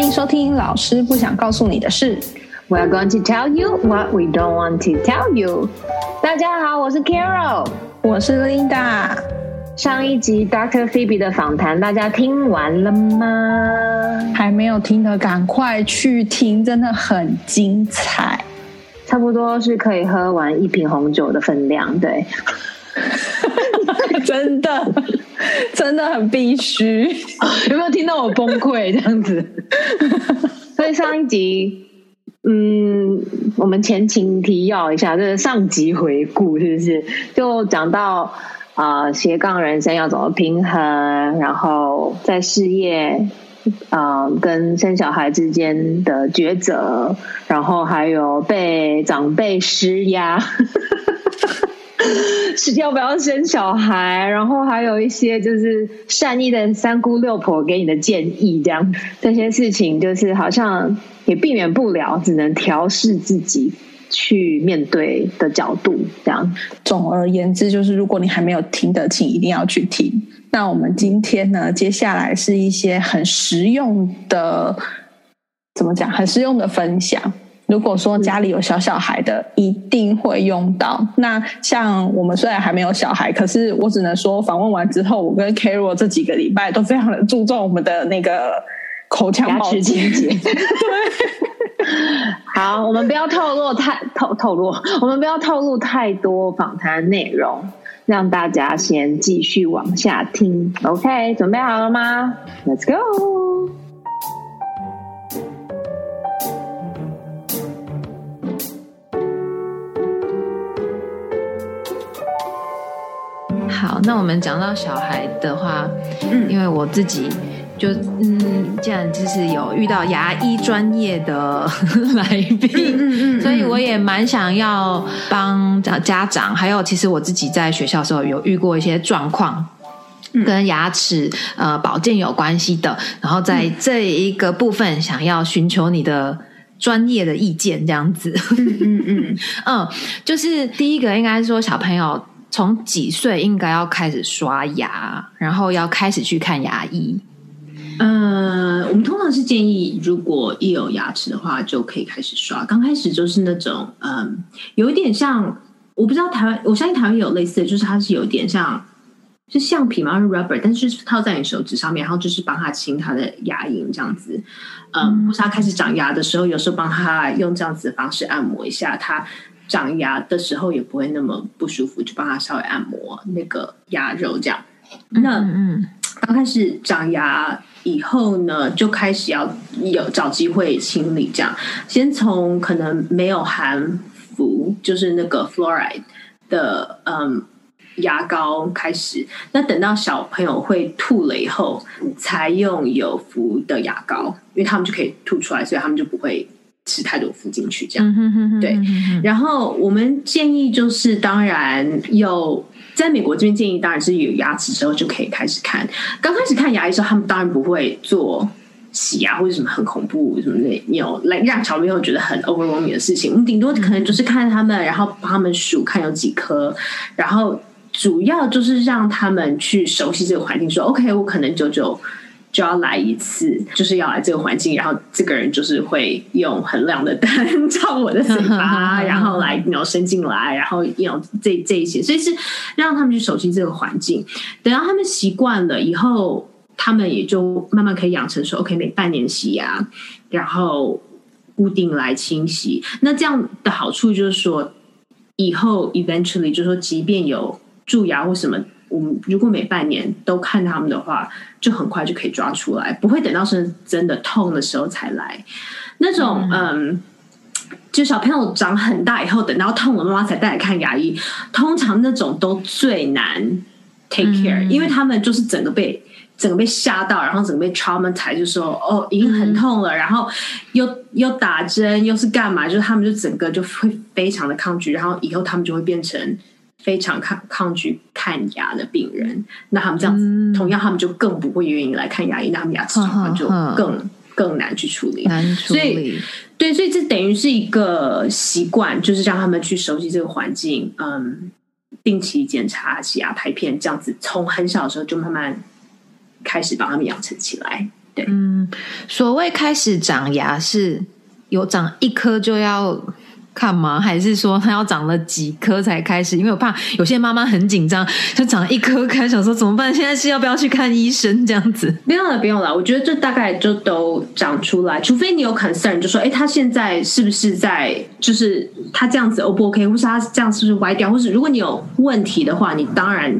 欢迎收听老师不想告诉你的事。We're going to tell you what we don't want to tell you。大家好，我是 Carol。我是 Linda。上一集 Dr. Phoebe 的访谈，大家听完了吗？还没有听的，赶快去听，真的很精彩。差不多是可以喝完一瓶红酒的分量，对。真的，真的很必须。有没有听到我崩溃这样子？所以上一集，嗯，我们前情提要一下，就是上集回顾，是不是？就讲到啊、呃斜杠人生要怎么平衡，然后在事业。啊，跟生小孩之间的抉择，然后还有被长辈施压，是 要不要生小孩，然后还有一些就是善意的三姑六婆给你的建议，这样这些事情就是好像也避免不了，只能调试自己去面对的角度，这样。总而言之，就是如果你还没有听的，请一定要去听。那我们今天呢，接下来是一些很实用的，怎么讲？很实用的分享。如果说家里有小小孩的，一定会用到。那像我们虽然还没有小孩，可是我只能说，访问完之后，我跟 Carol 这几个礼拜都非常的注重我们的那个口腔保健清洁。好，我们不要透露太透透露，我们不要透露太多访谈内容，让大家先继续往下听。OK，准备好了吗？Let's go。好，那我们讲到小孩的话，嗯，因为我自己就嗯，既然就是有遇到牙医专业的来宾，嗯嗯，所以我也蛮想要帮家长，还有其实我自己在学校的时候有遇过一些状况。跟牙齿呃保健有关系的，然后在这一个部分想要寻求你的专业的意见，这样子。嗯嗯，嗯，就是第一个应该说小朋友从几岁应该要开始刷牙，然后要开始去看牙医。呃，我们通常是建议，如果一有牙齿的话，就可以开始刷。刚开始就是那种，嗯，有一点像，我不知道台湾，我相信台湾也有类似的，就是它是有点像，是橡皮嘛，是 rubber，但是套在你手指上面，然后就是帮他清他的牙龈这样子。嗯，或是他开始长牙的时候，有时候帮他用这样子的方式按摩一下，他长牙的时候也不会那么不舒服，就帮他稍微按摩那个牙肉这样。那嗯刚开始长牙以后呢，就开始要有找机会清理，这样先从可能没有含氟，就是那个 fluoride 的嗯牙膏开始。那等到小朋友会吐了以后，才用有氟的牙膏，因为他们就可以吐出来，所以他们就不会吃太多氟进去，这样。嗯哼哼哼对然后我们建议就是，当然有在美国这边建议，当然是有牙齿之后就可以开始看。刚开始看牙医的时候，他们当然不会做洗牙或者什么很恐怖什么的，有来让小朋友觉得很 overwhelming 的事情。我们顶多可能就是看他们，然后帮他们数看有几颗，然后主要就是让他们去熟悉这个环境，说 OK，我可能久久。就要来一次，就是要来这个环境，然后这个人就是会用很亮的灯照我的嘴巴，然后来然后伸进来，然后要这这一些，所以是让他们去熟悉这个环境。等到他们习惯了以后，他们也就慢慢可以养成说，OK，每半年洗牙，然后固定来清洗。那这样的好处就是说，以后 eventually 就是说，即便有蛀牙或什么。我们如果每半年都看他们的话，就很快就可以抓出来，不会等到是真的痛的时候才来。那种嗯就小朋友长很大以后，等到痛了，妈妈才带来看牙医。通常那种都最难 take care，、因为他们就是整个被整个被吓到，然后整个被 traumatized，就说哦已经很痛了，然后又又打针又是干嘛，就是他们就整个就会非常的抗拒，然后以后他们就会变成。非常抗抗拒看牙的病人，那他们这样子，同样他们就更不会愿意来看牙医，那他们牙齿状况就更更难去处理。难处所以理。对，所以这等于是一个习惯，就是让他们去熟悉这个环境，嗯，定期检查、洗牙、拍片，这样子从很小的时候就慢慢开始帮他们养成起来。对，嗯，所谓开始长牙是有长一颗就要看吗？还是说它要长了几颗才开始？因为我怕有些妈妈很紧张，就长一颗开始想说怎么办？现在是要不要去看医生这样子？不用了，不用了。我觉得这大概就都长出来，除非你有 concern，就说，哎，他现在是不是在，就是他这样子 O 不 OK，或是他这样是不是歪掉，或是如果你有问题的话，你当然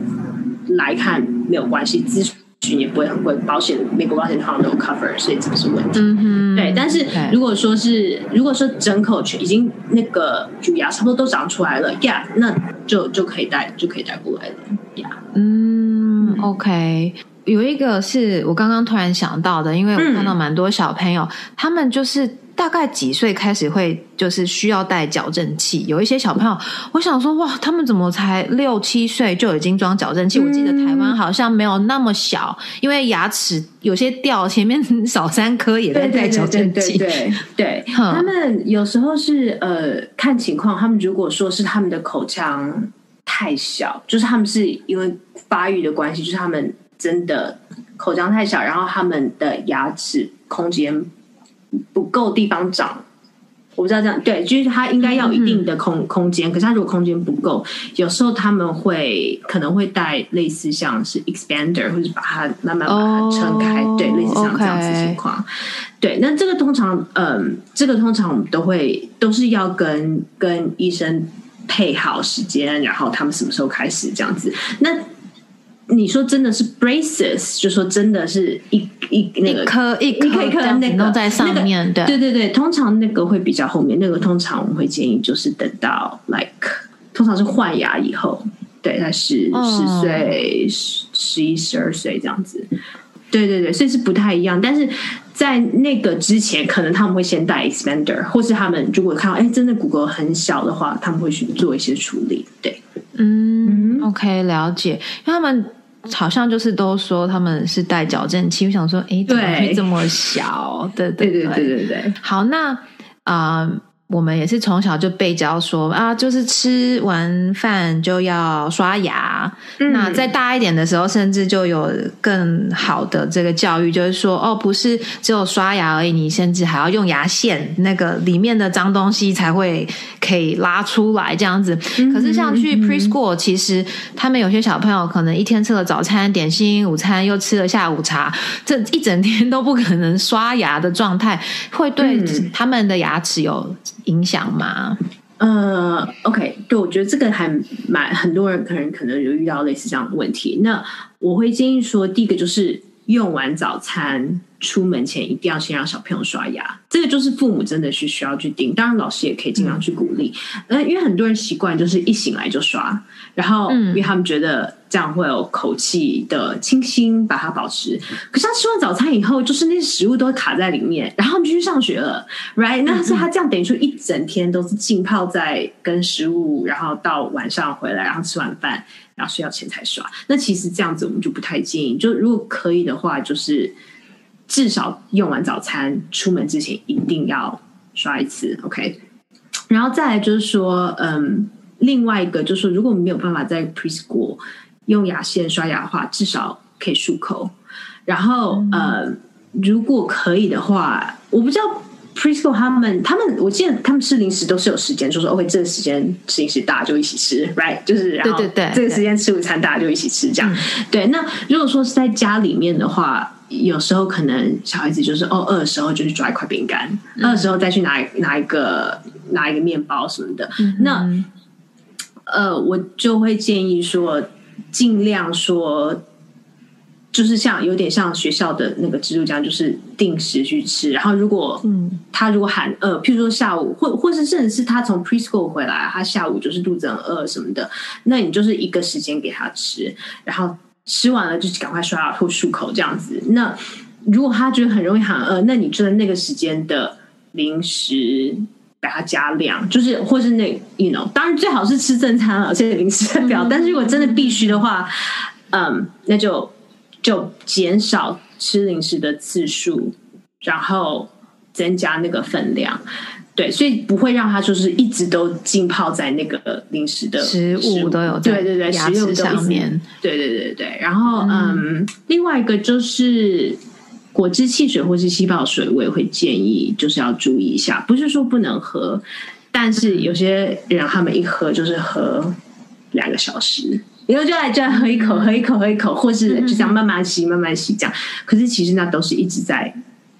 来看没有关系，咨询也不会很贵，保险美国保险通常都有 cover，所以这不是问题。嗯哼，对，但是如果说是如果说整口全已经那个乳牙差不多都长出来了呀，那就就可以带就可以带过来了呀。嗯，OK。有一个是我刚刚突然想到的，因为我看到蛮多小朋友，他们就是大概几岁开始会就是需要带矫正器。有一些小朋友，我想说哇，他们怎么才六七岁就已经装矫正器？我记得台湾好像没有那么小，因为牙齿有些掉，前面少三颗也在带矫正器。对对，他们有时候是呃看情况，他们如果说是他们的口腔太小，就是他们是因为发育的关系，就是他们。真的口腔太小，然后他们的牙齿空间不够地方长，我不知道这样对，就是他应该要一定的空空间，可是他如果空间不够，有时候他们会可能会带类似像是 expander，或者把它慢慢把它撑开，对，类似像这样子情况。对，那这个通常，嗯，这个通常我们都会都是要跟跟医生配好时间，然后他们什么时候开始这样子，那。你说真的是 braces，就说真的是一一那个颗一颗一颗那个都在上面，对对对对，通常那个会比较后面，那个通常我们会建议就是等到 like 通常是换牙以后，对，他是十岁、十十一、十二岁这样子，对对对，所以是不太一样。但是在那个之前，可能他们会先戴 expander，或是他们如果看到哎真的骨骼很小的话，他们会去做一些处理。对，嗯，OK，了解，因为他们。好像就是都说他们是带矫正器，我想说，哎，怎么会这么小？对对对对对对。好，那啊。我们也是从小就被教说啊，就是吃完饭就要刷牙。那再大一点的时候，甚至就有更好的这个教育，就是说哦，不是只有刷牙而已，你甚至还要用牙线，那个里面的脏东西才会可以拉出来这样子。可是像去 preschool，其实他们有些小朋友可能一天吃了早餐、点心、午餐，又吃了下午茶，这一整天都不可能刷牙的状态，会对他们的牙齿有。影响吗？呃，OK，对，我觉得这个还蛮很多人可能可能有遇到类似这样的问题。那我会建议说，第一个就是用完早餐。出门前一定要先让小朋友刷牙，这个就是父母真的是需要去盯。当然，老师也可以尽量去鼓励。呃，因为很多人习惯就是一醒来就刷，然后因为他们觉得这样会有口气的清新，把它保持。可是他吃完早餐以后，就是那些食物都会卡在里面，然后就去上学了，right？那是他这样等于说一整天都是浸泡在跟食物，然后到晚上回来，然后吃完饭，然后睡觉前才刷。那其实这样子我们就不太建议。就如果可以的话，就是。至少用完早餐出门之前一定要刷一次，OK。然后再来就是说，嗯，另外一个就是说，如果我们没有办法在 preschool 用牙线刷牙的话，至少可以漱口。然后，呃，如果可以的话，我不知道 preschool 他们他们，我记得他们吃零食都是有时间，就是 OK，这个时间吃零食大家就一起吃，right？就是然后对对对，这个时间吃午餐大家就一起吃，这样。对，那如果说是在家里面的话。有时候可能小孩子就是哦饿的时候就去抓一块饼干，饿的时候再去拿拿一个拿一个面包什么的。那呃，我就会建议说，尽量说，就是像有点像学校的那个制度这样，就是定时去吃。然后如果嗯他如果喊饿，譬如说下午或或是甚至是他从 preschool 回来，他下午就是肚子很饿什么的，那你就是一个时间给他吃，然后。吃完了就赶快刷牙或漱口这样子。那如果他觉得很容易喊饿，那你就在那个时间的零食把它加量，就是或是那，you know，当然最好是吃正餐了，这些零食表。但是如果真的必须的话，嗯，那就就减少吃零食的次数，然后增加那个分量。对，所以不会让他就是一直都浸泡在那个零食的食物都有对对对食物上面，对对对对。然后嗯，另外一个就是果汁、汽水或是气泡水，我也会建议就是要注意一下，不是说不能喝，但是有些人他们一喝就是喝两个小时。然后就来这样喝一口，喝一口，喝一口，或是就这样慢慢吸，慢慢吸这样。可是其实那都是一直在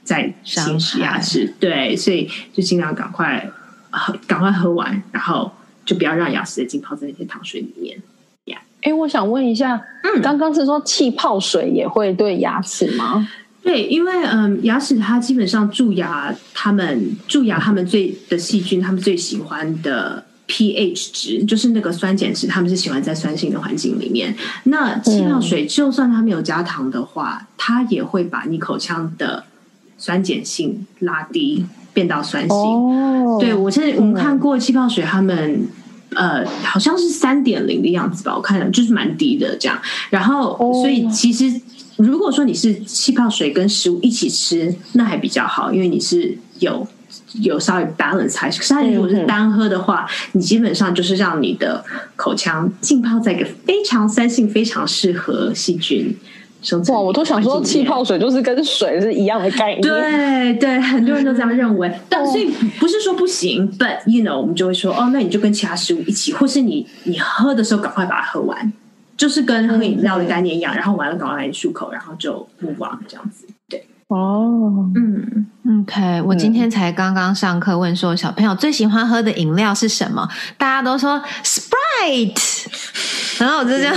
在侵蚀牙齿，对，所以就尽量赶快喝，赶快喝完，然后就不要让牙齿再浸泡在那些糖水里面。哎，我想问一下，嗯，刚刚是说气泡水也会对牙齿吗？对，因为嗯，牙齿它基本上蛀牙，他们蛀牙他们最的细菌，他们最喜欢的。pH 值就是那个酸碱值，他们是喜欢在酸性的环境里面。那气泡水就算它没有加糖的话，它也会把你口腔的酸碱性拉低，变到酸性。哦对我现在我们看过气泡水，他们呃好像是三点零的样子吧，我看了就是蛮低的这样。然后所以其实如果说你是气泡水跟食物一起吃，那还比较好，因为你是有。有稍微 balance 还是，可是它如果是单喝的话，你基本上就是让你的口腔浸泡在一个非常酸性、非常适合细菌生我都想说气泡水就是跟水是一样的概念。对对，很多人都这样认为。但所以不是说不行，but you know，我们就会说哦，那你就跟其他食物一起，或是你你喝的时候赶快把它喝完，就是跟喝饮料的概念一样，然后完了赶快漱口，然后就不忘这样子。对。哦，嗯，OK，我今天才刚刚上课问说小朋友最喜欢喝的饮料是什么，大家都说 Sprite，然后我就这样，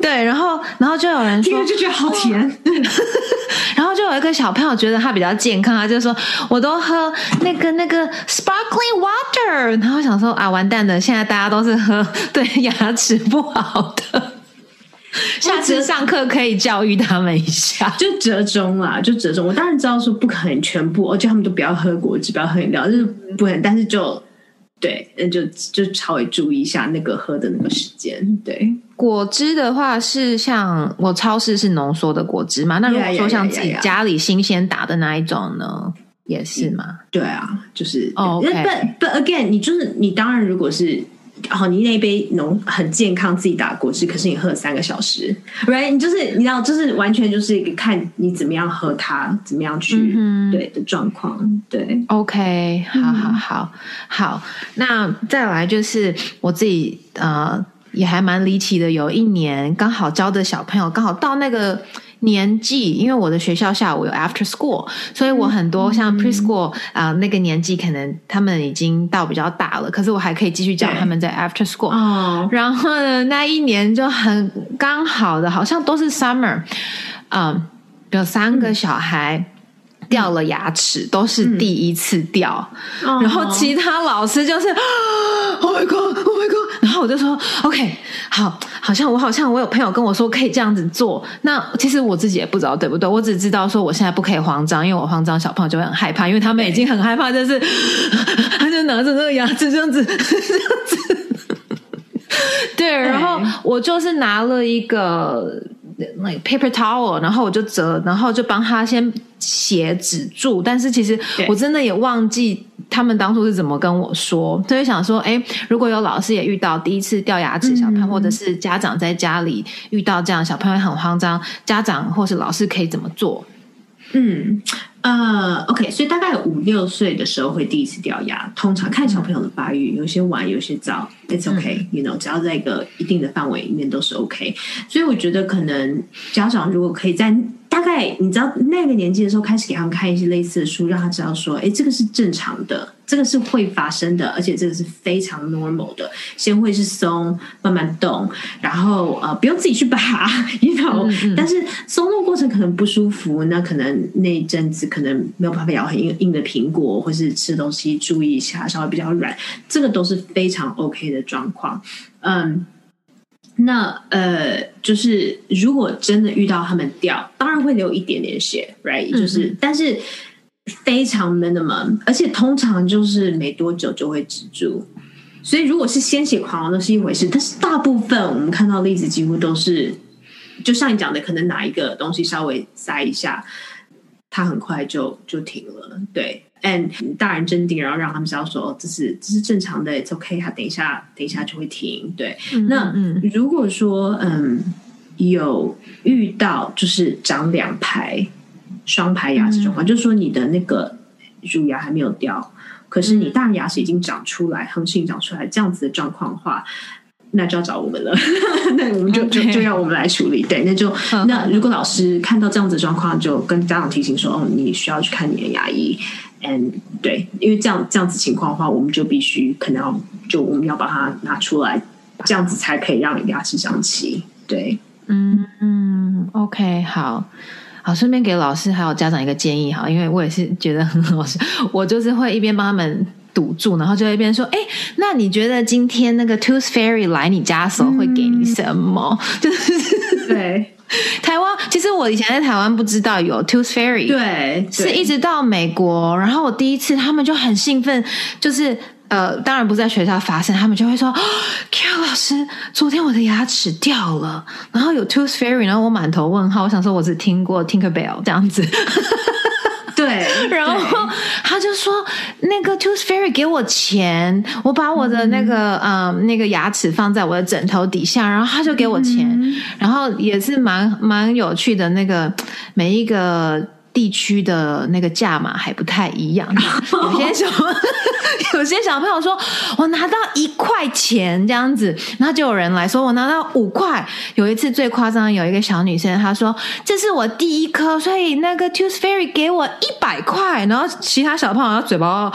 对，然后然后就有人说就觉得好甜，然后就有一个小朋友觉得他比较健康，他就说我都喝那个那个 Sparkling Water，然后想说啊完蛋了，现在大家都是喝 对牙齿不好的。下次上课可以教育他们一下，就折中啦，就折中。我当然知道说不可能全部，而且他们都不要喝果汁，不要喝饮料，就是不能。但是就对，那就就稍微注意一下那个喝的那个时间。对，果汁的话是像我超市是浓缩的果汁嘛？那如果说像自己家里新鲜打的那一种呢，也是吗？对啊，就是哦。But but again，你就是你，当然如果是。然后你那杯浓很健康自己打果汁，可是你喝了三个小时，right？你就是你知道，就是完全就是一个看你怎么样喝它，怎么样去对的状况。对，OK，好好好好。那再来就是我自己呃，也还蛮离奇的，有一年刚好教的小朋友刚好到那个。年纪，因为我的学校下午有 after school，所以我很多像 preschool 啊那个年纪，可能他们已经到比较大了，可是我还可以继续教他们在 after school。哦，然后呢，那一年就很刚好的，好像都是 summer，嗯，有三个小孩。掉了牙齿都是第一次掉，然后其他老师就是 Oh my God, Oh my God！然后我就说 OK，好，好像我好像我有朋友跟我说可以这样子做，那其实我自己也不知道对不对，我只知道说我现在不可以慌张，因为我慌张小朋友就会很害怕，因为他们已经很害怕，就是 他就拿着那个牙齿这样子这样子，对，然后我就是拿了一个。那个 paper towel，然后我就折，然后就帮他先写止住。但是其实我真的也忘记他们当初是怎么跟我说，所以想说，哎，如果有老师也遇到第一次掉牙齿小朋友，或者是家长在家里遇到这样小朋友很慌张，家长或是老师可以怎么做？嗯。呃，OK，所以大概五六岁的时候会第一次掉牙，通常看小朋友的发育，有些晚，有些早，It's OK，You know，只要在一个一定的范围里面都是 OK。所以我觉得可能家长如果可以在。大概你知道那个年纪的时候，开始给他们看一些类似的书，让他知道说，哎，这个是正常的，这个是会发生的，而且这个是非常 normal 的。先会是松，慢慢动，然后呃，不用自己去拔，你知道，但是松动过程可能不舒服，那可能那一阵子可能没有办法咬很硬硬的苹果，或是吃东西注意一下，稍微比较软，这个都是非常 OK 的状况，嗯。那呃，就是如果真的遇到他们掉，当然会流一点点血，right？就是，但是非常 minimum，而且通常就是没多久就会止住。所以如果是鲜血狂那是一回事，但是大部分我们看到例子几乎都是，就像你讲的，可能哪一个东西稍微塞一下，它很快就就停了，对。And 大人镇定，然后让他们知道说这是这是正常的，it's OK，他等一下等一下就会停。对，那如果说嗯有遇到就是长两排双排牙齿状况，就是说你的那个乳牙还没有掉，可是你大牙齿已经长出来，恒性长出来这样子的状况的话。那就要找我们了，那我们就就就要我们来处理。对，那就那如果老师看到这样子状况，就跟家长提醒说：“哦，你需要去看你的牙医。” And 对，因为这样这样子情况的话，我们就必须可能要就我们要把它拿出来，这样子才可以让牙齿长齐。对，嗯嗯，OK，好好，顺便给老师还有家长一个建议哈，因为我也是觉得很好笑，我就是会一边帮他们。堵住，然后就一边说：“哎，那你觉得今天那个 Tooth Fairy 来你家的时候会给你什么？” 就是对 台湾，其实我以前在台湾不知道有 Tooth Fairy，对，是一直到美国，然后我第一次他们就很兴奋，就是呃，当然不在学校发生，他们就会说：“Q 老师，昨天我的牙齿掉了，然后有 Tooth Fairy，然后我满头问号，我想说我只听过 Tinker Bell 这样子。”对，然后他就说那个 Tooth Fairy 给我钱，我把我的那个嗯那个牙齿放在我的枕头底下，然后他就给我钱，然后也是蛮蛮有趣的那个每一个。地区的那个价码还不太一样，有些小 有些小朋友说我拿到一块钱这样子，然后就有人来说我拿到五块。有一次最夸张，有一个小女生她说这是我第一颗，所以那个 Tooth Fairy 给我一百块，然后其他小朋友嘴巴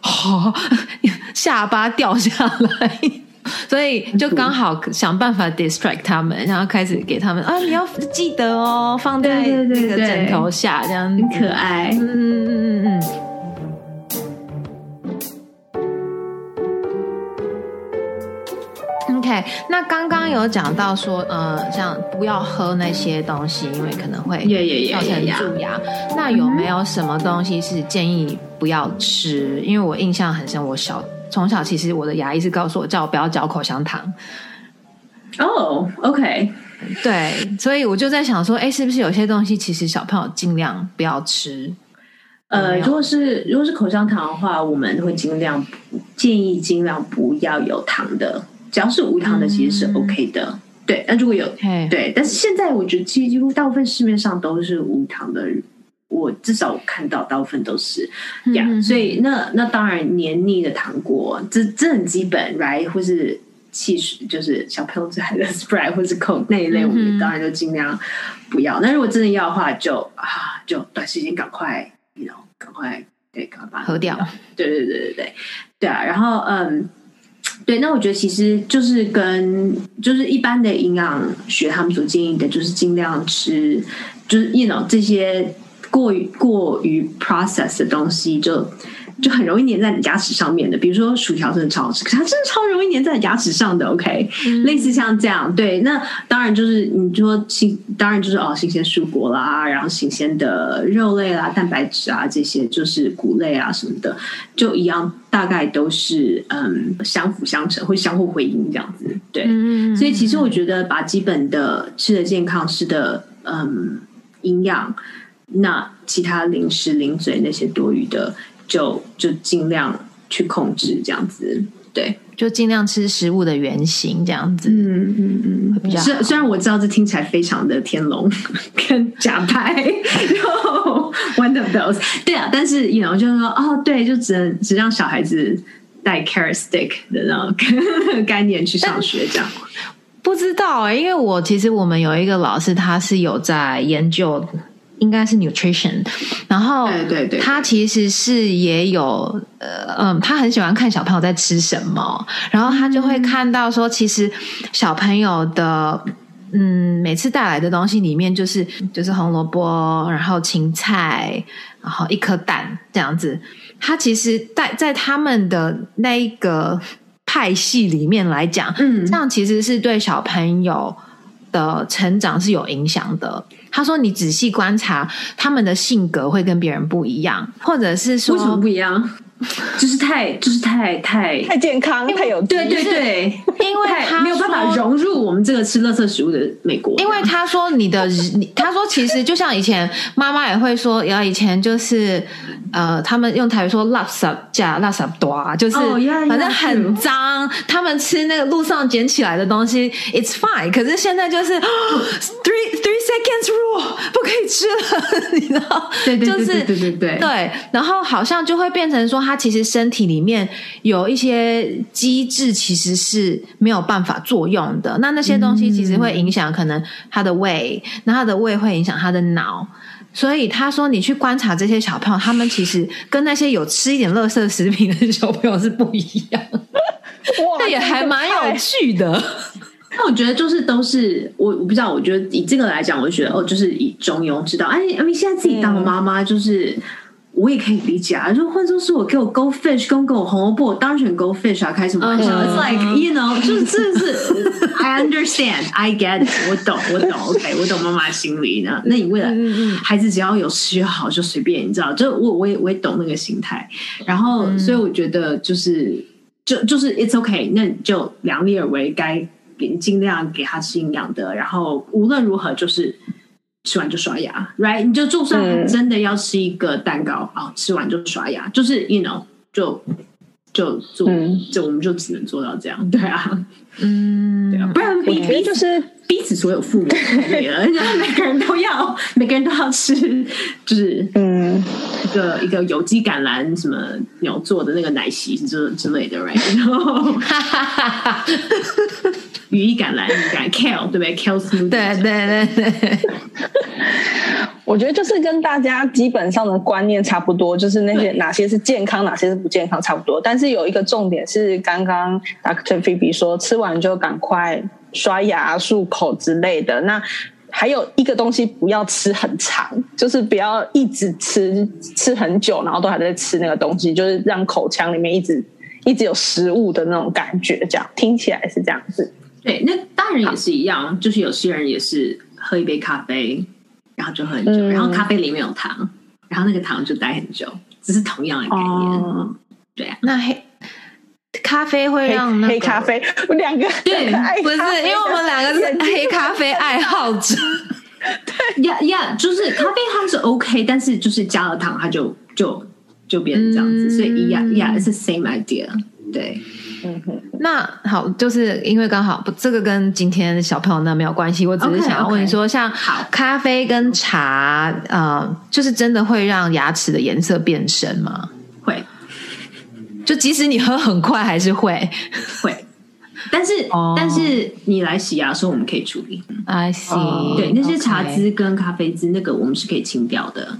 好 下巴掉下来。所以就刚好想办法 distract 他们，然后开始给他们啊，你要记得哦，放在那个枕头下，这样很可爱。嗯嗯嗯嗯嗯。OK，那刚刚有讲到说，呃，像不要喝那些东西，因为可能会造成蛀牙。那有没有什么东西是建议不要吃？因为我印象很深，我小。从小其实我的牙医是告诉我叫我不要嚼口香糖。哦，OK，对，所以我就在想说，哎，是不是有些东西其实小朋友尽量不要吃？呃，如果是如果是口香糖的话，我们会尽量建议尽量不要有糖的，只要是无糖的其实是 OK 的。对，那如果有对，但是现在我觉得其实几乎大部分市面上都是无糖的。我至少看到大部分都是呀，所以那那当然黏腻的糖果，这这很基本，right？或是汽水，就是小朋友最爱的 Sprite 或是 Coke 那一类，我们当然就尽量不要。那如果真的要的话，就啊，就短时间赶快，你知道，赶快对，赶快把它喝掉。对对对对对对啊！然后嗯，对，那我觉得其实就是跟就是一般的营养学他们所建议的，就是尽量吃，就是 you know 这些。过于过于 process 的东西，就就很容易粘在你牙齿上面的。比如说薯条真的超好吃，可是它真的超容易粘在牙齿上的。OK，类似像这样，对，那当然就是你说新，当然就是哦，新鲜蔬果啦，然后新鲜的肉类啦、蛋白质啊这些，就是谷类啊什么的，就一样，大概都是嗯相辅相成，会相互回应这样子。对，所以其实我觉得把基本的吃的健康、吃的嗯营养。那其他零食、零嘴那些多余的，就就尽量去控制，这样子，对，就尽量吃食物的原型，这样子，嗯嗯嗯，比较。虽虽然我知道这听起来非常的天 龙跟假拍，然后 one of those，对啊，但是 you know 就是说，哦，对，就只能只让小孩子带 carrot stick 的那种 概念去上学，这样。不知道哎，因为我其实我们有一个老师，他是有在研究。应该是 nutrition，然后对对对，他其实是也有呃嗯，他很喜欢看小朋友在吃什么，然后他就会看到说，其实小朋友的嗯每次带来的东西里面就是就是红萝卜，然后芹菜，然后一颗蛋这样子，他其实在在他们的那一个派系里面来讲，嗯，这样其实是对小朋友。的成长是有影响的。他说：“你仔细观察，他们的性格会跟别人不一样，或者是说为什么不一样？就是太，就是太太太健康，太有对对对，因为他没有办法融入我们这个吃垃圾食物的美国。因为他说你的，他说其实就像以前妈妈也会说，然后以前就是呃，他们用台语说“垃圾加垃圾多”，就是反正很脏。他们吃那个路上捡起来的东西，it's fine。可是现在就是 three three seconds rule，不可以吃了，你知道？对对对对对对对。然后好像就会变成说，他其实身体里面有一些机制其实是没有办法作用的。那那些东西其实会影响可能他的胃，那他的胃会影响他的脑。所以他说，你去观察这些小朋友，他们其实跟那些有吃一点垃圾食品的小朋友是不一样。这也还蛮有趣的。那我觉得就是都是我我不知道，我觉得以这个来讲，我就觉得哦，就是以中庸之道。哎，因为现在自己当妈妈就是。我也可以理解啊，就换作是我给我 Go Fish，跟给我红萝卜，当然选 Go Fish 啊，开什么玩笑？It's like you know，就是真的是 I understand，I get，it，我懂，我懂，OK，我懂妈妈心理呢。那你为了孩子只要有吃就好，就随便，你知道？就我我也我也懂那个心态。然后，所以我觉得就是就就是 It's OK，那你就量力而为，该给尽量给他吃营养的。然后无论如何就是。吃完就刷牙，right？你就就算真的要吃一个蛋糕啊，吃完就刷牙，就是 you know，就就做，就我们就只能做到这样，对啊，嗯，对啊，不然我觉得就是逼死所有父母 每个人都要，每个人都要吃，就是嗯，一个一个有机橄榄什么鸟做的那个奶昔之之类的，right？然后。羽衣甘蓝，甘 kale 对不对？kale smoothie，对对对对。我觉得就是跟大家基本上的观念差不多，就是那些 哪些是健康，哪些是不健康，差不多。但是有一个重点是，刚刚 Doctor Phoebe 说，吃完就赶快刷牙、漱口之类的。那还有一个东西，不要吃很长，就是不要一直吃吃很久，然后都还在吃那个东西，就是让口腔里面一直一直有食物的那种感觉。这样听起来是这样子。对，那大人也是一样，就是有些人也是喝一杯咖啡，然后就喝很久，然后咖啡里面有糖，然后那个糖就待很久，只是同样的概念。对啊，那黑咖啡会让黑咖啡，我两个对，不是因为我们两个是黑咖啡爱好者。对呀呀，就是咖啡它是 OK，但是就是加了糖，它就就就变成这样子，所以呀呀，it's the same idea。对。嗯哼，那好，就是因为刚好不，这个跟今天小朋友那没有关系。我只是想要问说，像咖啡跟茶，呃，就是真的会让牙齿的颜色变深吗？会，就即使你喝很快，还是会会。但是，但是你来洗牙的时候，我们可以处理。I see，对，那些茶汁跟咖啡汁，那个我们是可以清掉的。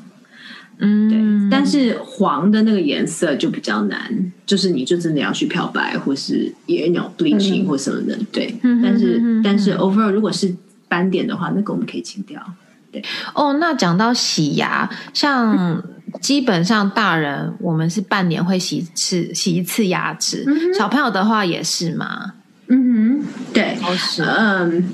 嗯，对，但是黄的那个颜色就比较难，就是你就真的要去漂白，或是也有 bleaching 或什么的，对。但是但是 overall 如果是斑点的话，那个我们可以清掉。对。哦，那讲到洗牙，像基本上大人我们是半年会洗一次洗一次牙齿，小朋友的话也是嘛？嗯哼，对，嗯。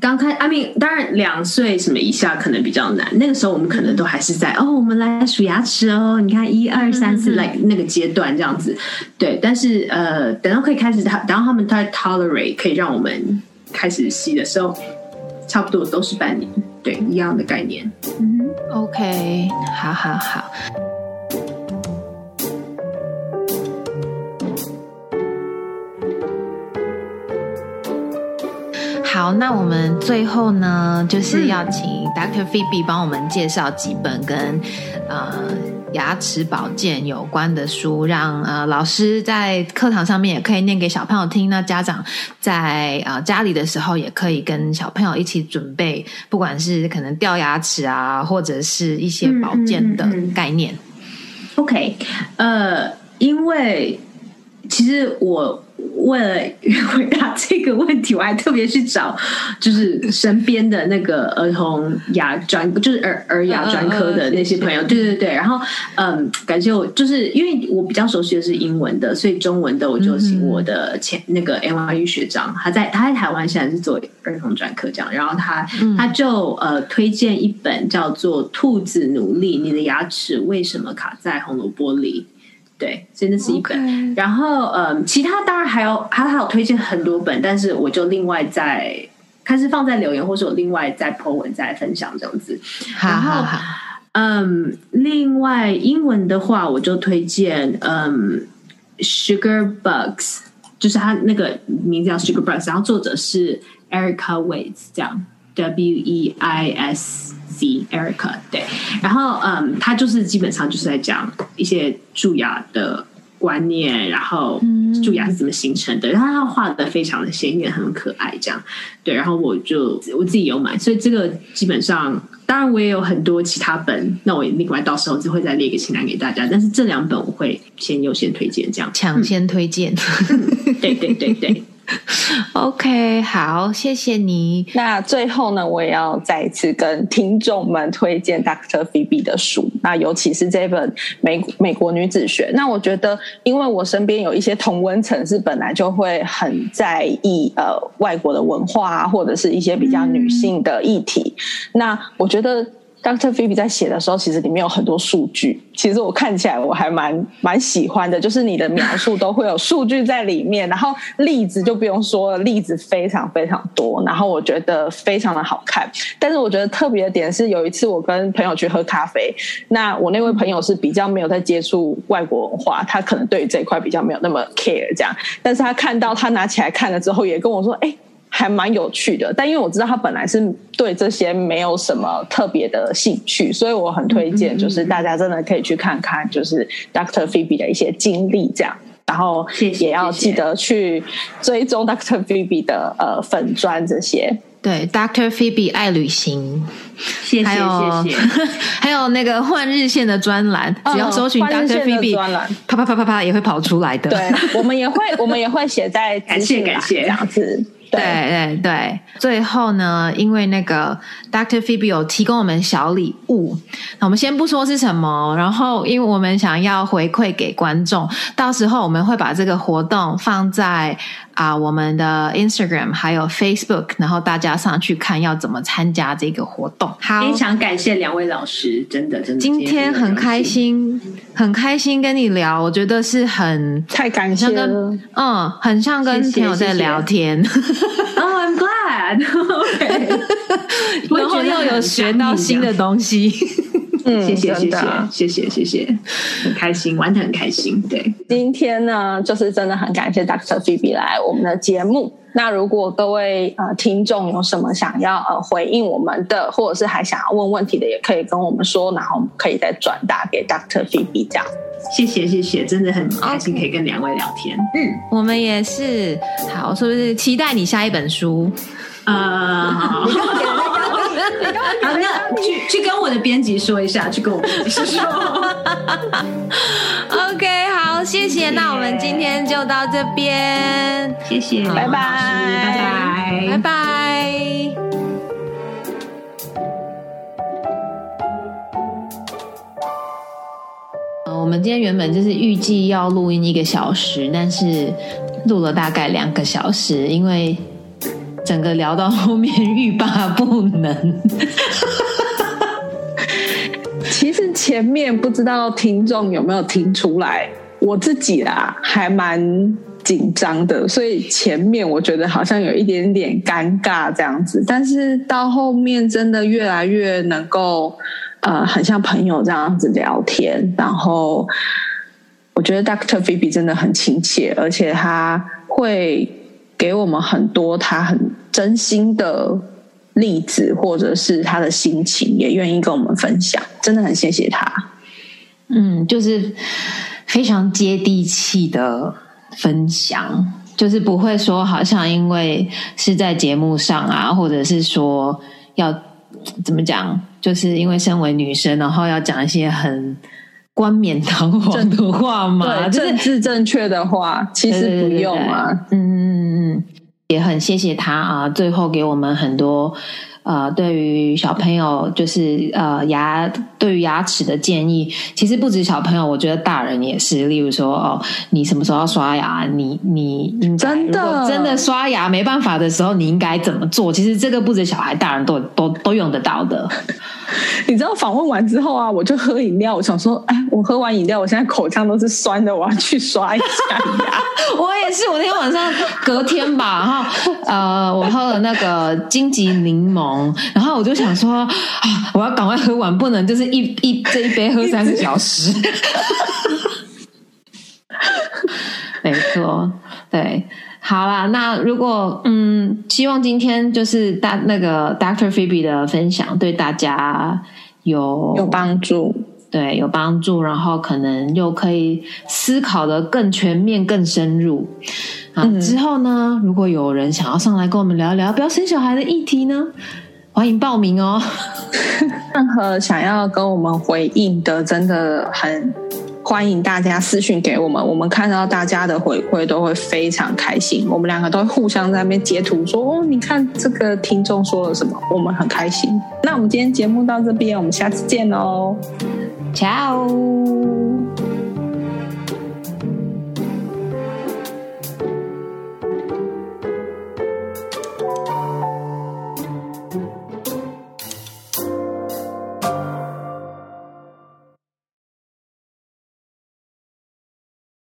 刚开，I mean，当然两岁什么以下可能比较难。那个时候我们可能都还是在哦，我们来数牙齿哦，你看一二三四，like 那个阶段这样子。对，但是呃，等到可以开始他，等到他们在 tolerate 可以让我们开始吸的时候，差不多都是半年，对，一样的概念。嗯，OK，好好好。好，那我们最后呢，就是要请 Dr. Phoebe 帮我们介绍几本跟呃牙齿保健有关的书，让呃老师在课堂上面也可以念给小朋友听。那家长在呃家里的时候，也可以跟小朋友一起准备，不管是可能掉牙齿啊，或者是一些保健的概念。OK，呃，因为其实我。为了回答这个问题，我还特别去找，就是身边的那个儿童牙专，就是儿儿牙专科的那些朋友。对对对，然后嗯，感谢我，就是因为我比较熟悉的是英文的，所以中文的我就请我的前那个 NYU 学长，他在他在台湾现在是做儿童专科这样，然后他他就呃推荐一本叫做《兔子努力：你的牙齿为什么卡在红萝卜里》。对，所以那是一本。然后，嗯，其他当然还有，他还有推荐很多本，但是我就另外再开始放在留言，或者我另外再 po 文再分享这样子。然后，嗯，另外英文的话，我就推荐嗯，Sugar Bugs，就是他那个名字叫 Sugar Bugs，然后作者是 Erica Waits 这样 W E I S C Erica 对，然后嗯，他就是基本上就是在讲一些蛀牙的。观念，然后蛀牙是怎么形成的？然后他画的非常的鲜艳，很可爱，这样对。然后我就我自己有买，所以这个基本上，当然我也有很多其他本，那我另外到时候就会再列一个清单给大家。但是这两本我会先优先推荐，这样抢先推荐。对对对对。OK，好，谢谢你。那最后呢，我也要再一次跟听众们推荐 Dr. Phoebe 的书，那尤其是这本《美美国女子学》。那我觉得，因为我身边有一些同温层是本来就会很在意呃外国的文化，或者是一些比较女性的议题，那我觉得。Dr. Phoebe 在写的时候，其实里面有很多数据。其实我看起来我还蛮蛮喜欢的，就是你的描述都会有数据在里面，然后例子就不用说了，例子非常非常多。然后我觉得非常的好看。但是我觉得特别的点是，有一次我跟朋友去喝咖啡，那我那位朋友是比较没有在接触外国文化，他可能对这一块比较没有那么 care 这样。但是他看到他拿起来看了之后，也跟我说：“哎。”还蛮有趣的，但因为我知道他本来是对这些没有什么特别的兴趣，所以我很推荐，就是大家真的可以去看看，就是 Doctor Phoebe 的一些经历这样，然后也要记得去追踪 Doctor Phoebe 的呃粉砖这些。对，Doctor Phoebe 爱旅行，谢谢谢谢，还有那个换日线的专栏，只要搜寻 Doctor Phoebe 专栏，啪啪啪啪啪也会跑出来的。对，我们也会我们也会写在感谢感谢。这样子。对对对，最后呢，因为那个 Dr. Phoebe 有提供我们小礼物，那我们先不说是什么，然后因为我们想要回馈给观众，到时候我们会把这个活动放在啊我们的 Instagram 还有 Facebook，然后大家上去看要怎么参加这个活动。好，非常感谢两位老师，真的真的，今天很开心，很开心跟你聊，我觉得是很太感谢了，嗯，很像跟朋友在聊天。Oh, I'm glad. 然后又有学到新的东西。嗯，谢谢，谢谢，谢谢，谢谢，很开心，玩的很开心。对，今天呢，就是真的很感谢 Dr. Phoebe 来我们的节目。那如果各位呃听众有什么想要呃回应我们的，或者是还想要问问题的，也可以跟我们说，然后我们可以再转达给 Dr. Phoebe 这样。谢谢谢谢，真的很开心可以跟两位聊天。嗯，我们也是。好，是不是期待你下一本书？啊，好，那去去跟我的编辑说一下，去跟我编辑说。OK，好，谢谢。那我们今天就到这边，谢谢，拜拜，拜拜，拜拜。我们今天原本就是预计要录音一个小时，但是录了大概两个小时，因为整个聊到后面欲罢不能。其实前面不知道听众有没有听出来，我自己啦还蛮紧张的，所以前面我觉得好像有一点点尴尬这样子，但是到后面真的越来越能够。呃，很像朋友这样子聊天，然后我觉得 Dr. Phoebe 真的很亲切，而且他会给我们很多他很真心的例子，或者是他的心情，也愿意跟我们分享，真的很谢谢他。嗯，就是非常接地气的分享，就是不会说好像因为是在节目上啊，或者是说要怎么讲。就是因为身为女生，然后要讲一些很冠冕堂皇的话嘛，政治正确的话，其实不用啊。嗯也很谢谢他啊，最后给我们很多。呃，对于小朋友，就是呃牙对于牙齿的建议，其实不止小朋友，我觉得大人也是。例如说，哦，你什么时候要刷牙？你你真的真的刷牙没办法的时候，你应该怎么做？其实这个不止小孩，大人都都都用得到的。你知道访问完之后啊，我就喝饮料，我想说，哎，我喝完饮料，我现在口腔都是酸的，我要去刷一下牙。我也是，我那天晚上隔天吧，然后呃，我喝了那个荆棘柠檬。然后我就想说啊，我要赶快喝完，不能就是一一这一杯喝三个小时。没错，对，好啦，那如果嗯，希望今天就是大那个 Doctor Phoebe 的分享对大家有有帮助，对，有帮助，然后可能又可以思考的更全面、更深入。啊，之后呢，如果有人想要上来跟我们聊一聊不要生小孩的议题呢，欢迎报名哦。任何想要跟我们回应的，真的很欢迎大家私讯给我们，我们看到大家的回馈都会非常开心。我们两个都会互相在那边截图说：“哦，你看这个听众说了什么，我们很开心。”那我们今天节目到这边，我们下次见喽，ciao。